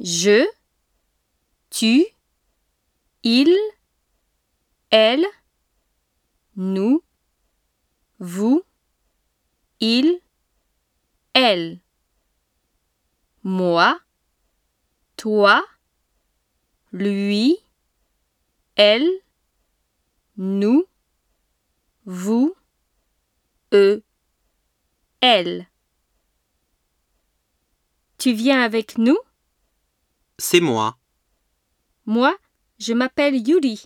Je, tu, il, elle, nous, vous, il, elle. Moi, toi, lui, elle, nous, vous, eux, elle. Tu viens avec nous? C'est moi. Moi, je m'appelle Yuri.